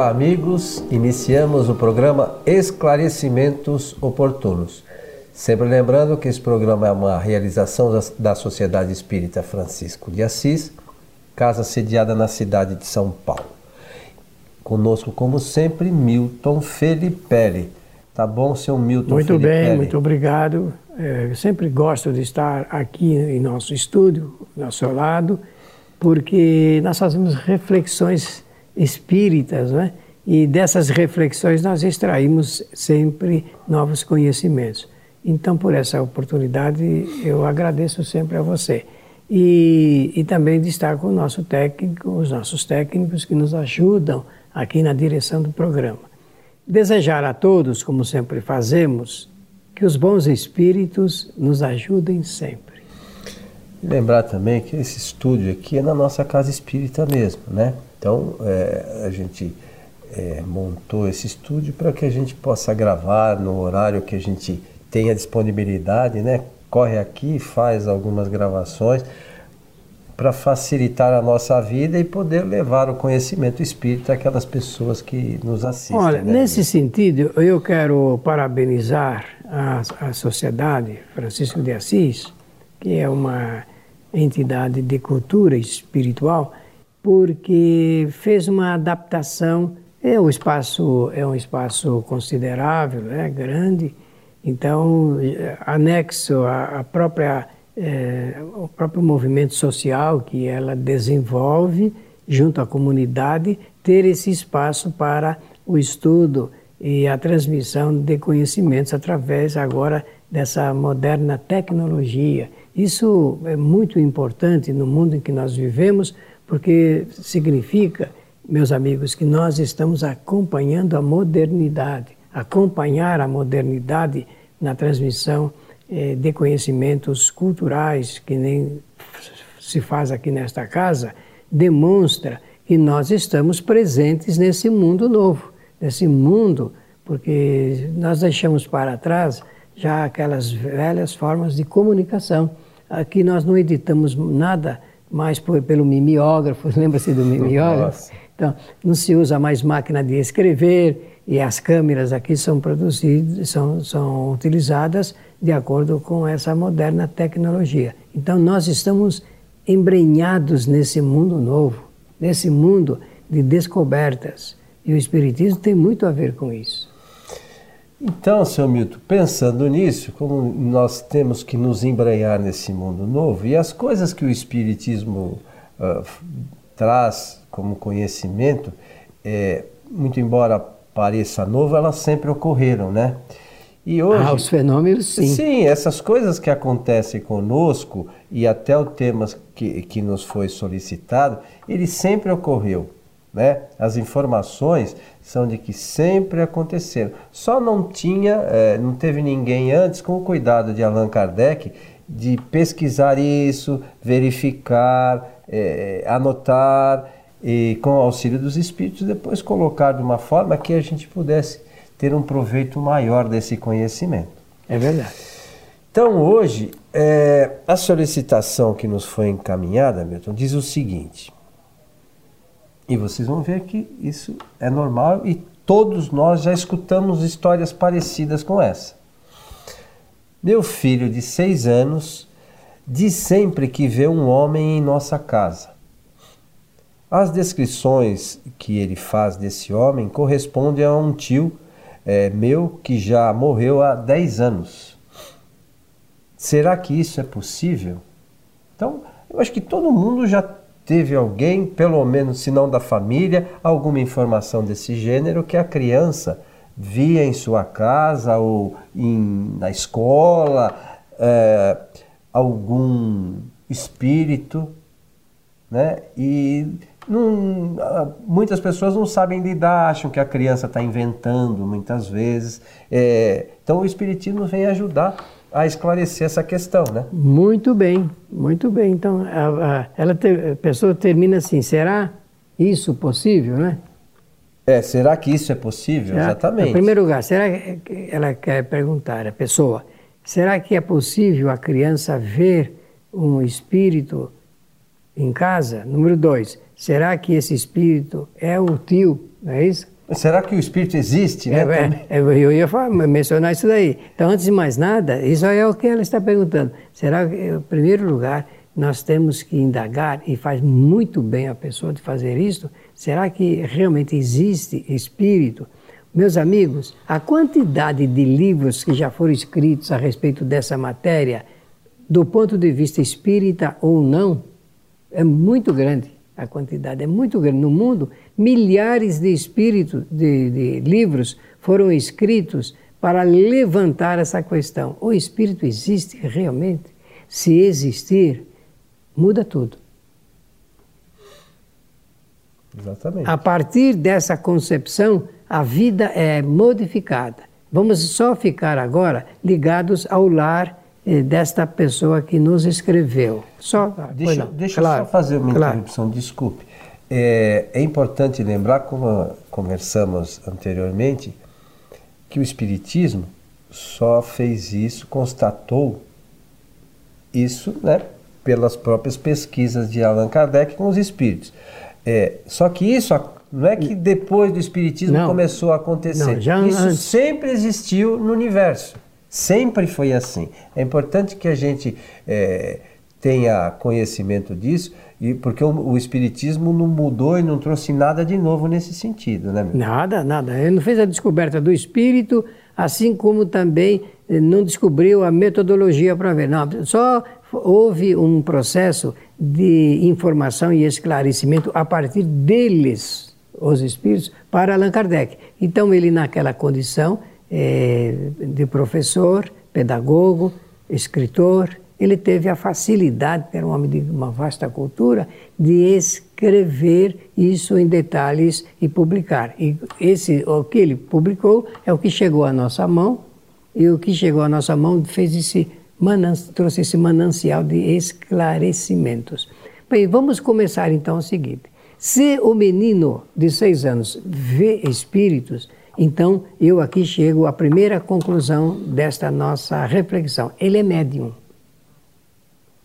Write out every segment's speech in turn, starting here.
Olá, amigos. Iniciamos o programa Esclarecimentos Oportunos. Sempre lembrando que esse programa é uma realização da Sociedade Espírita Francisco de Assis, casa sediada na cidade de São Paulo. Conosco, como sempre, Milton Felipe. Tá bom, seu Milton Muito bem, muito obrigado. É, eu sempre gosto de estar aqui em nosso estúdio, ao seu lado, porque nós fazemos reflexões espíritas, né? E dessas reflexões nós extraímos sempre novos conhecimentos. Então, por essa oportunidade, eu agradeço sempre a você. E, e também de estar com o nosso técnico, os nossos técnicos que nos ajudam aqui na direção do programa. Desejar a todos, como sempre fazemos, que os bons espíritos nos ajudem sempre. Lembrar também que esse estúdio aqui é na nossa casa espírita mesmo, né? Então, é, a gente é, montou esse estúdio para que a gente possa gravar no horário que a gente tenha disponibilidade, né? Corre aqui, faz algumas gravações para facilitar a nossa vida e poder levar o conhecimento espírita àquelas pessoas que nos assistem. Olha, né? nesse sentido, eu quero parabenizar a, a Sociedade Francisco de Assis, que é uma entidade de cultura espiritual porque fez uma adaptação. É um espaço, é um espaço considerável, é grande, então anexo a, a própria é, o próprio movimento social que ela desenvolve junto à comunidade ter esse espaço para o estudo e a transmissão de conhecimentos através agora dessa moderna tecnologia. Isso é muito importante no mundo em que nós vivemos, porque significa, meus amigos, que nós estamos acompanhando a modernidade. Acompanhar a modernidade na transmissão eh, de conhecimentos culturais, que nem se faz aqui nesta casa, demonstra que nós estamos presentes nesse mundo novo, nesse mundo, porque nós deixamos para trás já aquelas velhas formas de comunicação. Aqui nós não editamos nada mais por, pelo mimeógrafo, lembra-se do mimeógrafo? Então, não se usa mais máquina de escrever e as câmeras aqui são produzidas, são, são utilizadas de acordo com essa moderna tecnologia. Então, nós estamos embrenhados nesse mundo novo, nesse mundo de descobertas. E o Espiritismo tem muito a ver com isso. Então, seu Milton, pensando nisso, como nós temos que nos embranhar nesse mundo novo e as coisas que o Espiritismo uh, traz como conhecimento, é, muito embora pareça novo, elas sempre ocorreram, né? E hoje, ah, os fenômenos, sim. Sim, essas coisas que acontecem conosco e até o tema que, que nos foi solicitado, ele sempre ocorreu. Né? As informações são de que sempre aconteceram. Só não tinha, é, não teve ninguém antes com o cuidado de Allan Kardec de pesquisar isso, verificar, é, anotar e com o auxílio dos espíritos depois colocar de uma forma que a gente pudesse ter um proveito maior desse conhecimento. É verdade. Então hoje é, a solicitação que nos foi encaminhada, Milton, diz o seguinte. E vocês vão ver que isso é normal e todos nós já escutamos histórias parecidas com essa. Meu filho de seis anos diz sempre que vê um homem em nossa casa. As descrições que ele faz desse homem correspondem a um tio é, meu que já morreu há dez anos. Será que isso é possível? Então, eu acho que todo mundo já teve alguém, pelo menos se não da família, alguma informação desse gênero que a criança via em sua casa ou em, na escola é, algum espírito, né? E não, muitas pessoas não sabem lidar, acham que a criança está inventando muitas vezes. É, então o espiritismo vem ajudar a esclarecer essa questão, né? Muito bem, muito bem. Então, a, a, ela a pessoa termina assim, será isso possível, né? É, será que isso é possível? Será, Exatamente. Em primeiro lugar, será que ela quer perguntar, a pessoa, será que é possível a criança ver um espírito em casa? Número dois, será que esse espírito é o tio não é isso? Será que o espírito existe? Né? É, é, eu ia falar, mencionar isso daí. Então, antes de mais nada, isso é o que ela está perguntando. Será que, em primeiro lugar, nós temos que indagar, e faz muito bem a pessoa de fazer isso, será que realmente existe espírito? Meus amigos, a quantidade de livros que já foram escritos a respeito dessa matéria, do ponto de vista espírita ou não, é muito grande. A quantidade é muito grande. No mundo, milhares de espíritos, de, de livros foram escritos para levantar essa questão. O espírito existe realmente? Se existir, muda tudo. Exatamente. A partir dessa concepção, a vida é modificada. Vamos só ficar agora ligados ao lar desta pessoa que nos escreveu. Só, deixa, deixa claro, eu só fazer uma claro. interrupção, desculpe. É, é, importante lembrar, como conversamos anteriormente, que o Espiritismo só fez isso, constatou isso né, pelas próprias pesquisas de Allan Kardec com os espíritos. É, só que isso não é que depois do Espiritismo não, começou a acontecer. Não, Isso antes. sempre existiu no universo. Sempre foi assim. É importante que a gente é, tenha conhecimento disso, e porque o, o, Espiritismo não mudou e não trouxe nada de novo nesse sentido, né? Meu? Nada, nada. Ele não fez a descoberta do Espírito, assim como também eh, não descobriu a metodologia para ver. Não, só houve um processo de informação e esclarecimento a partir deles, os espíritos para Allan Kardec. Então, ele, naquela condição é, de professor, pedagogo, escritor, ele teve a facilidade, era um homem de uma vasta cultura, de escrever isso em detalhes e publicar. E esse, o que ele publicou é o que chegou à nossa mão, e o que chegou à nossa mão fez esse trouxe esse manancial de esclarecimentos. Bem, vamos começar então o seguinte. Se o menino de seis anos vê espíritos, então eu aqui chego à primeira conclusão desta nossa reflexão. Ele é médium.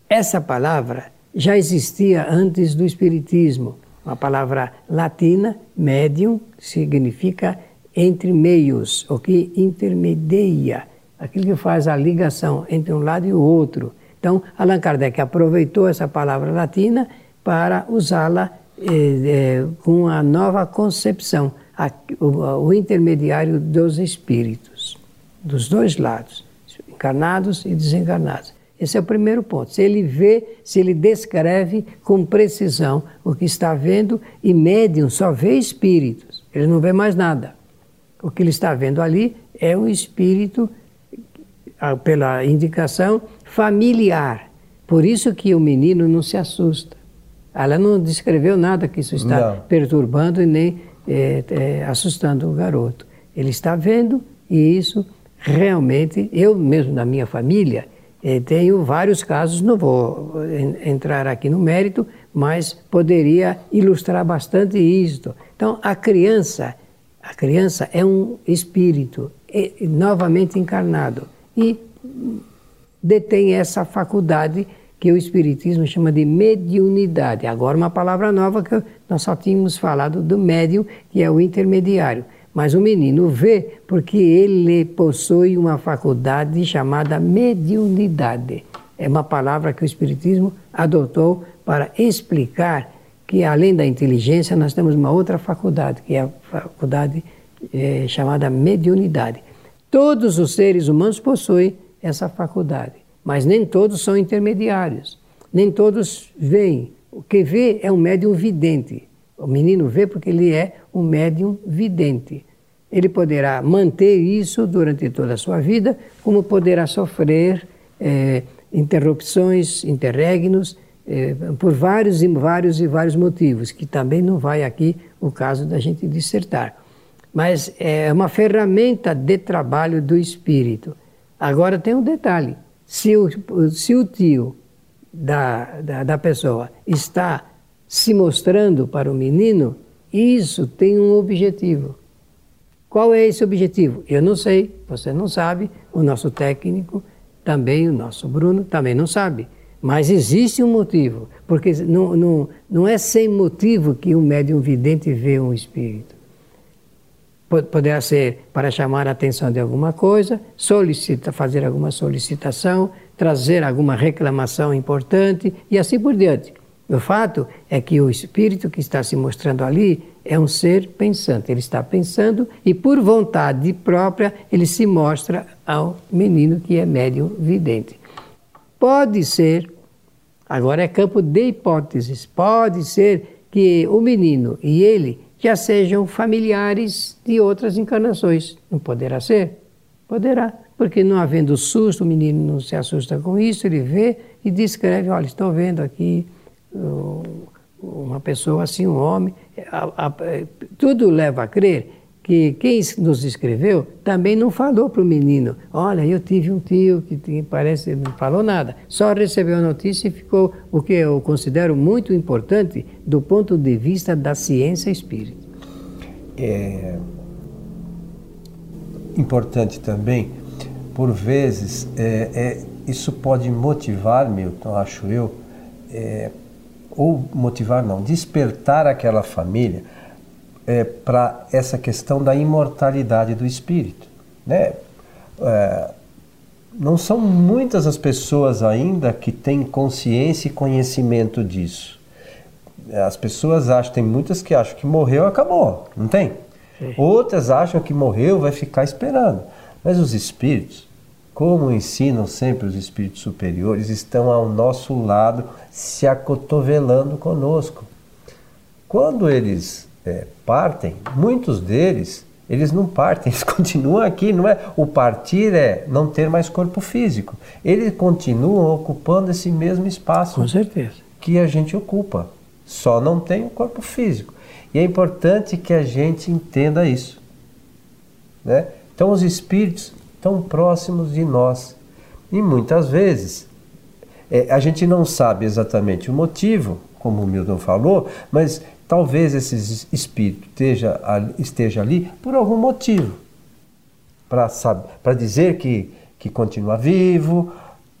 Essa palavra já existia antes do Espiritismo. Uma palavra latina, médium, significa entre meios, o que intermedia, aquilo que faz a ligação entre um lado e o outro. Então, Allan Kardec aproveitou essa palavra latina para usá-la é, é, com a nova concepção, a, o, o, intermediário dos espíritos, dos dois lados, encarnados e desencarnados. Esse é o primeiro ponto. Se ele vê, se ele descreve com precisão o que está vendo, e médium só vê espíritos, ele não vê mais nada. O que ele está vendo ali é um espírito, pela indicação, familiar. Por isso que o menino não se assusta. Ela não descreveu nada que isso está não. perturbando e nem é, é, assustando o garoto. Ele está vendo e isso realmente, eu mesmo na minha família, é, tenho vários casos, não vou entrar aqui no mérito, mas poderia ilustrar bastante isto. Então, a criança, a criança é um espírito é, novamente encarnado e detém essa faculdade que o Espiritismo chama de mediunidade. Agora, uma palavra nova que nós só tínhamos falado do médium, que é o intermediário. Mas o menino vê porque ele possui uma faculdade chamada mediunidade. É uma palavra que o Espiritismo adotou para explicar que, além da inteligência, nós temos uma outra faculdade, que é a faculdade é, chamada mediunidade. Todos os seres humanos possuem essa faculdade. Mas nem todos são intermediários, nem todos veem. O que vê é um médium vidente. O menino vê porque ele é um médium vidente. Ele poderá manter isso durante toda a sua vida, como poderá sofrer é, interrupções, interregnos, é, por vários e vários e vários motivos, que também não vai aqui o caso da gente dissertar. Mas é uma ferramenta de trabalho do espírito. Agora tem um detalhe: se o, se o tio da, da, da pessoa está se mostrando para o menino, isso tem um objetivo. Qual é esse objetivo? Eu não sei, você não sabe, o nosso técnico também, o nosso Bruno também não sabe. Mas existe um motivo, porque não, não, não é sem motivo que um médium vidente vê um espírito. poderá ser para chamar a atenção de alguma coisa, solicita, fazer alguma solicitação, trazer alguma reclamação importante e assim por diante. O fato é que o espírito que está se mostrando ali é um ser pensante. Ele está pensando e, por vontade própria, ele se mostra ao menino que é médium vidente. Pode ser, agora é campo de hipóteses, pode ser que o menino e ele já sejam familiares de outras encarnações. Não poderá ser? Poderá. Porque não havendo susto, o menino não se assusta com isso, ele vê e descreve: olha, estou vendo aqui uma pessoa assim, um homem. Tudo leva a crer que quem nos escreveu também não falou para o menino: olha, eu tive um tio que parece não falou nada, só recebeu a notícia e ficou o que eu considero muito importante do ponto de vista da ciência espírita. É importante também, por vezes, é, é, isso pode motivar, Milton, acho eu, é, ou motivar não, despertar aquela família é, para essa questão da imortalidade do espírito. Né? É, não são muitas as pessoas ainda que têm consciência e conhecimento disso. As pessoas acham, tem muitas que acham que morreu, acabou, não tem? Sim. Outras acham que morreu, vai ficar esperando. Mas os espíritos, como ensinam sempre os espíritos superiores, estão ao nosso lado, se acotovelando conosco. Quando eles é, partem, muitos deles, eles não partem, eles continuam aqui, não é? O partir é não ter mais corpo físico. Eles continuam ocupando esse mesmo espaço. Com certeza. Que a gente ocupa. Só não tem o corpo físico. E é importante que a gente entenda isso. Né? Então, os espíritos tão próximos de nós. E muitas vezes é, a gente não sabe exatamente o motivo, como o Milton falou, mas talvez esse espírito esteja, esteja ali por algum motivo. Para dizer que, que continua vivo,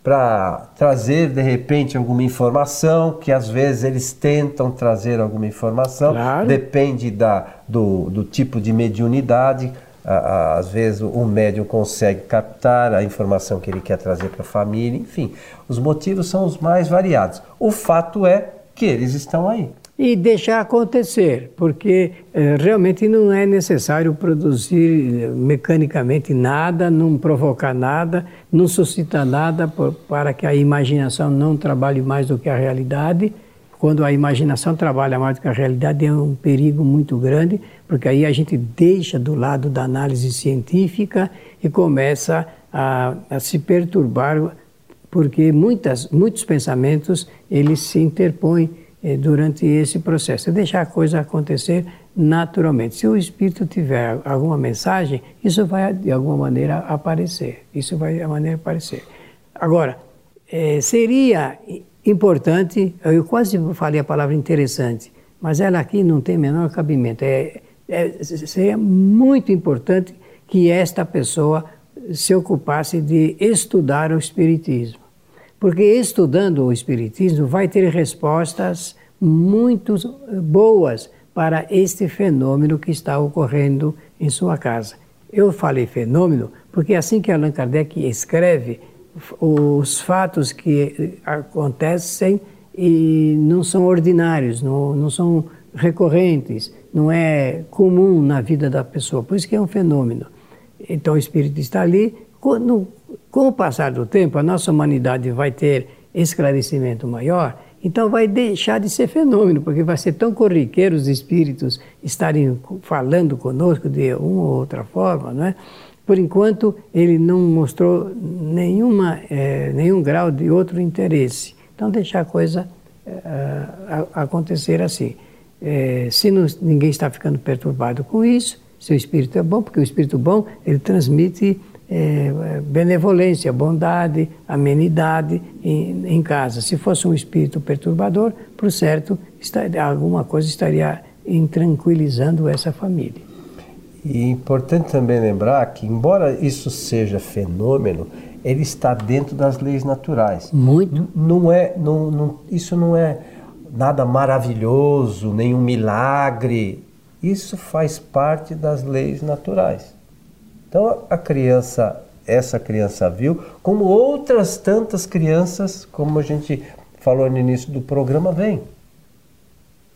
para trazer de repente alguma informação, que às vezes eles tentam trazer alguma informação, claro. depende da, do, do tipo de mediunidade às vezes o médium consegue captar a informação que ele quer trazer para a família, enfim, os motivos são os mais variados. O fato é que eles estão aí. E deixar acontecer, porque eh, realmente não é necessário produzir eh, mecanicamente nada, não provocar nada, não suscitar nada para que a imaginação não trabalhe mais do que a realidade. Quando a imaginação trabalha mais do que a realidade, é um perigo muito grande, porque aí a gente deixa do lado da análise científica e começa a, a se perturbar, porque muitas, muitos pensamentos eles se interpõem eh, durante esse processo. É deixar a coisa acontecer naturalmente. Se o espírito tiver alguma mensagem, isso vai de alguma maneira aparecer. Isso vai de maneira aparecer. Agora, eh, seria importante, eu quase falei a palavra interessante, mas ela aqui não tem menor cabimento. É, é, seria muito importante que esta pessoa se ocupasse de estudar o Espiritismo. Porque estudando o Espiritismo vai ter respostas muito boas para este fenômeno que está ocorrendo em sua casa. Eu falei fenômeno porque assim que Allan Kardec escreve os fatos que acontecem e não são ordinários, não, não são recorrentes, não é comum na vida da pessoa, por isso que é um fenômeno. Então o Espírito está ali. No, com o passar do tempo, a nossa humanidade vai ter esclarecimento maior, então vai deixar de ser fenômeno, porque vai ser tão corriqueiro os espíritos estarem falando conosco de uma ou outra forma, não é? Por enquanto, ele não mostrou nenhuma, é, nenhum grau de outro interesse. Então, deixar a coisa é, acontecer assim. É, se não, ninguém está ficando perturbado com isso, seu espírito é bom, porque o espírito bom ele transmite é, benevolência, bondade, amenidade em, em, casa. Se fosse um espírito perturbador, por certo, está, alguma coisa estaria intranquilizando essa família. E é importante também lembrar que, embora isso seja fenômeno, ele está dentro das leis naturais. Muito. Não é, não, não, isso não é nada maravilhoso, nenhum milagre. Isso faz parte das leis naturais. Então a criança, essa criança viu, como outras tantas crianças, como a gente falou no início do programa, vem.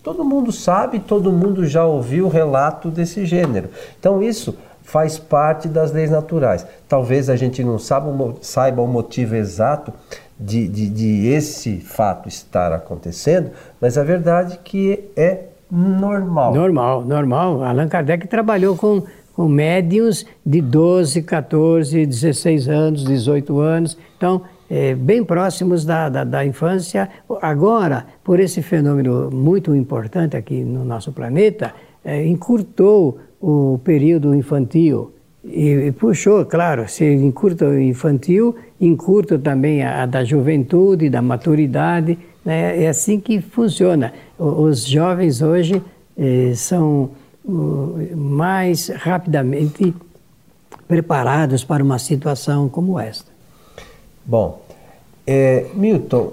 Todo mundo sabe, todo mundo já ouviu relato desse gênero. Então isso faz parte das leis naturais. Talvez a gente não saiba, o motivo exato de, de, de, esse fato estar acontecendo, mas a verdade é que é normal. Normal, normal. Allan Kardec trabalhou com, com médiums de 12, 14, 16 anos, 18 anos. Então, é, bem próximos da, da, da, infância. Agora, por esse fenômeno muito importante aqui no nosso planeta, é, encurtou o período infantil e, e, puxou, claro, se encurta o infantil, encurta também a, a da juventude, da maturidade. Né? É assim que funciona. Os jovens hoje eh, são mais rapidamente preparados para uma situação como esta. Bom, é, Milton,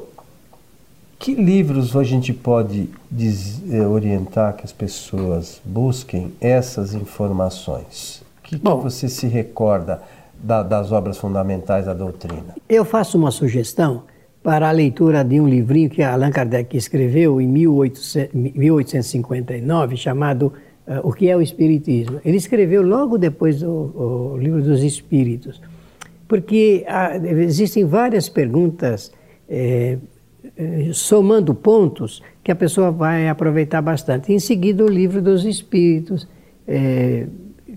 que livros a gente pode diz, é, orientar que as pessoas busquem essas informações? O que, Bom, que você se recorda da, das obras fundamentais da doutrina? Eu faço uma sugestão para a leitura de um livrinho que Allan Kardec escreveu em 1859, chamado O que é o Espiritismo. Ele escreveu logo depois do livro dos Espíritos porque há, existem várias perguntas é, somando pontos que a pessoa vai aproveitar bastante. Em seguida, o livro dos Espíritos, é,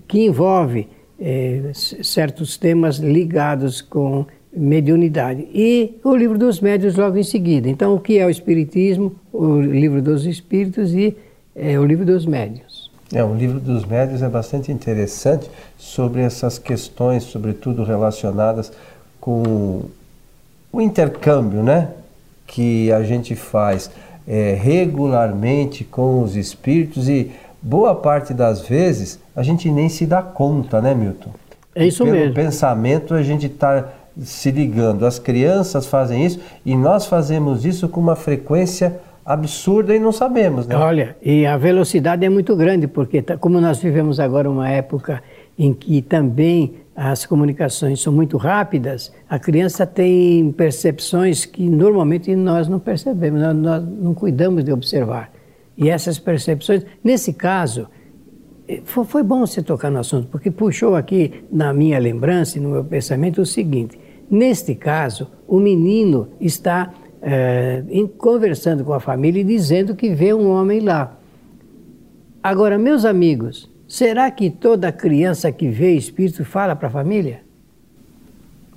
que envolve certos temas ligados com mediunidade. E o livro dos médios logo em seguida. Então, o que é o Espiritismo, o livro dos Espíritos e é, o livro dos médios. É, o livro dos médios é bastante interessante sobre essas questões, sobretudo relacionadas com o intercâmbio, né? Que a gente faz é, regularmente com os espíritos e boa parte das vezes a gente nem se dá conta, né, Milton? É isso Pelo mesmo. Pelo pensamento a gente está se ligando. As crianças fazem isso e nós fazemos isso com uma frequência absurda e não sabemos, né? Olha, e a velocidade é muito grande, porque tá, como nós vivemos agora uma época em que também as comunicações são muito rápidas, a criança tem percepções que normalmente nós não percebemos, nós, não cuidamos de observar. E essas percepções, nesse caso, eh, foi, foi bom você tocar no assunto, porque puxou aqui na minha lembrança e no meu pensamento o seguinte: neste caso, o menino está é, em, conversando com a família e dizendo que vê um homem lá. Agora, meus amigos, será que toda criança que vê espírito fala para a família?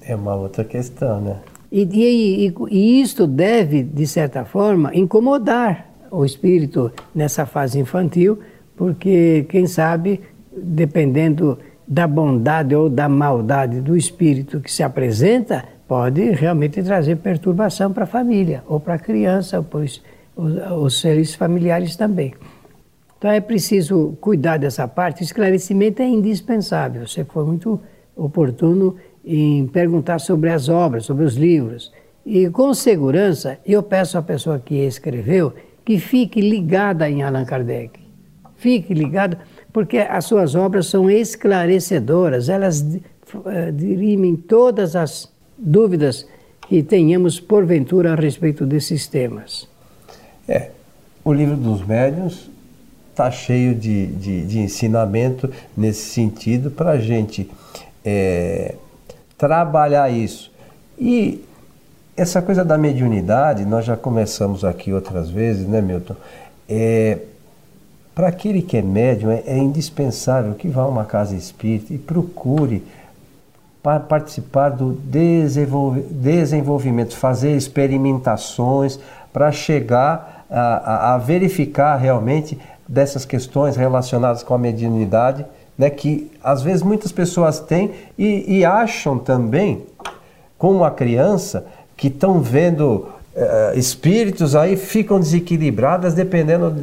É uma outra questão, né? E, e, e, e isto deve, de certa forma, incomodar o espírito nessa fase infantil, porque, quem sabe, dependendo da bondade ou da maldade do espírito que se apresenta, pode realmente trazer perturbação para a família, ou para a criança, ou para os, os seres familiares também. Então é preciso cuidar dessa parte. Esclarecimento é indispensável. Você foi muito oportuno em perguntar sobre as obras, sobre os livros. E com segurança, eu peço à pessoa que escreveu que fique ligada em Allan Kardec. Fique ligada, porque as suas obras são esclarecedoras, elas uh, dirimem todas as dúvidas que tenhamos porventura a respeito desses temas. É, o livro dos médiuns está cheio de, de, de, ensinamento nesse sentido para a gente é, trabalhar isso. E essa coisa da mediunidade, nós já começamos aqui outras vezes, né, Milton? É, para aquele que é médium, é, é indispensável que vá a uma casa espírita e procure para participar do desenvolvimento, fazer experimentações para chegar a, a, a, verificar realmente dessas questões relacionadas com a mediunidade, né, que às vezes muitas pessoas têm e, e acham também, como a criança, que estão vendo uh, espíritos aí ficam desequilibradas dependendo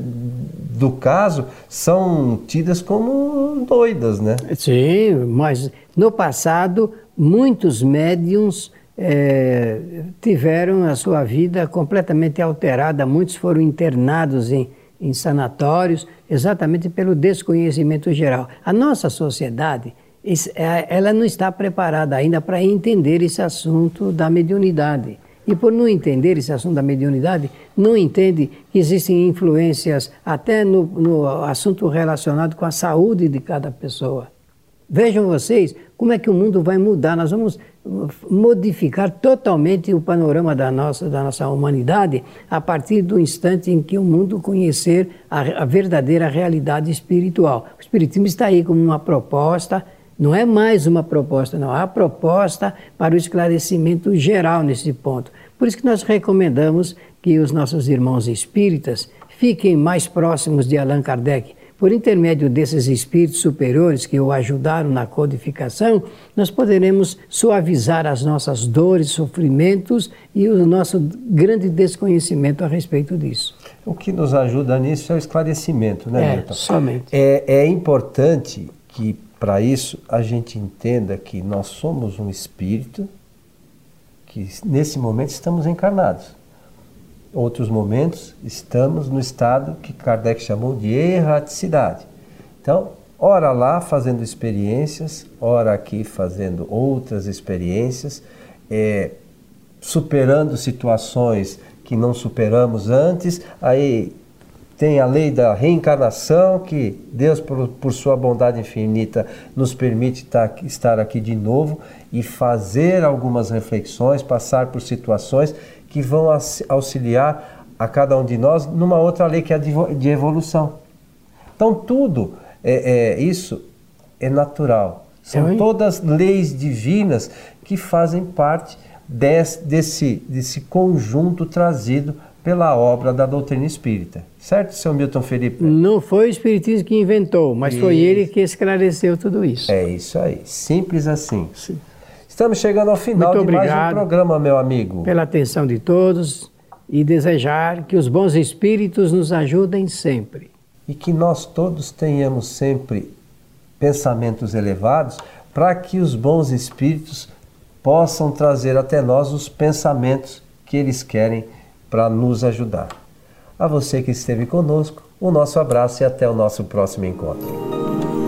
do caso, são tidas como doidas, né? Sim, mas no passado muitos médiums é, tiveram a sua vida completamente alterada, muitos foram internados em, em sanatórios, exatamente pelo desconhecimento geral. A nossa sociedade, é, ela não está preparada ainda para entender esse assunto da mediunidade. E por não entender esse assunto da mediunidade, não entende que existem influências até no, no assunto relacionado com a saúde de cada pessoa. Vejam vocês como é que o mundo vai mudar. Nós vamos modificar totalmente o panorama da nossa, da nossa humanidade a partir do instante em que o mundo conhecer a, a verdadeira realidade espiritual. O Espiritismo está aí como uma proposta, não é mais uma proposta, não, é a proposta para o esclarecimento geral nesse ponto. Por isso que nós recomendamos que os nossos irmãos espíritas fiquem mais próximos de Allan Kardec, por intermédio desses espíritos superiores que o ajudaram na codificação, nós poderemos suavizar as nossas dores, sofrimentos e o nosso grande desconhecimento a respeito disso. O que nos ajuda nisso é o esclarecimento, né, é, Milton? Somente. É, é importante que, para isso, a gente entenda que nós somos um espírito, que nesse momento estamos encarnados outros momentos, estamos no estado que Kardec chamou de erraticidade. Então, ora lá fazendo experiências, ora aqui fazendo outras experiências, é, superando situações que não superamos antes, aí tem a lei da reencarnação, que Deus, por, por sua bondade infinita, nos permite tá, estar aqui de novo e fazer algumas reflexões, passar por situações que vão auxiliar a cada um de nós numa outra lei que é a de evolução. Então, tudo é, é isso é natural. São todas leis divinas que fazem parte desse, desse, desse conjunto trazido pela obra da doutrina espírita. Certo, seu Milton Felipe? Não foi o Espiritismo que inventou, mas isso. foi ele que esclareceu tudo isso. É isso aí. Simples assim. Sim. Estamos chegando ao final Muito de mais um programa, meu amigo. Pela atenção de todos e desejar que os bons espíritos nos ajudem sempre. E que nós todos tenhamos sempre pensamentos elevados para que os bons espíritos possam trazer até nós os pensamentos que eles querem para nos ajudar. A você que esteve conosco, o nosso abraço e até o nosso próximo encontro.